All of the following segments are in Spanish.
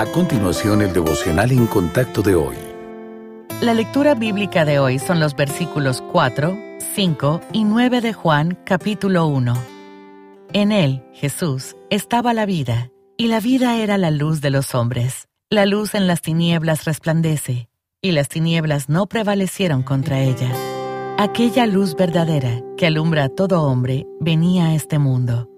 A continuación, el devocional en contacto de hoy. La lectura bíblica de hoy son los versículos 4, 5 y 9 de Juan capítulo 1. En él, Jesús, estaba la vida, y la vida era la luz de los hombres. La luz en las tinieblas resplandece, y las tinieblas no prevalecieron contra ella. Aquella luz verdadera que alumbra a todo hombre venía a este mundo.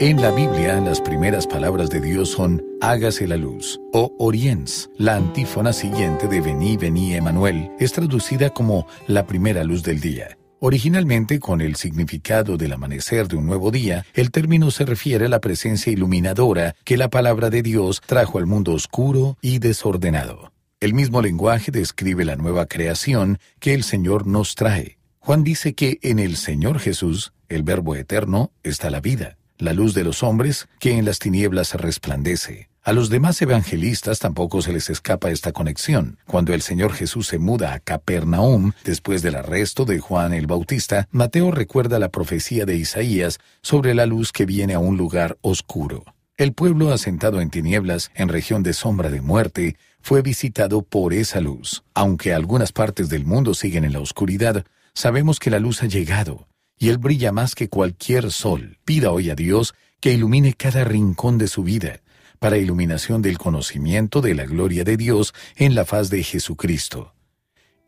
En la Biblia, las primeras palabras de Dios son hágase la luz o oriens. La antífona siguiente de vení, vení, Emanuel es traducida como la primera luz del día. Originalmente, con el significado del amanecer de un nuevo día, el término se refiere a la presencia iluminadora que la palabra de Dios trajo al mundo oscuro y desordenado. El mismo lenguaje describe la nueva creación que el Señor nos trae. Juan dice que en el Señor Jesús, el Verbo eterno, está la vida la luz de los hombres, que en las tinieblas resplandece. A los demás evangelistas tampoco se les escapa esta conexión. Cuando el Señor Jesús se muda a Capernaum, después del arresto de Juan el Bautista, Mateo recuerda la profecía de Isaías sobre la luz que viene a un lugar oscuro. El pueblo asentado en tinieblas, en región de sombra de muerte, fue visitado por esa luz. Aunque algunas partes del mundo siguen en la oscuridad, sabemos que la luz ha llegado y Él brilla más que cualquier sol. Pida hoy a Dios que ilumine cada rincón de su vida, para iluminación del conocimiento de la gloria de Dios en la faz de Jesucristo.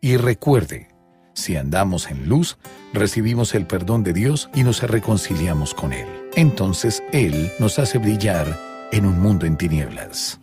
Y recuerde, si andamos en luz, recibimos el perdón de Dios y nos reconciliamos con Él. Entonces Él nos hace brillar en un mundo en tinieblas.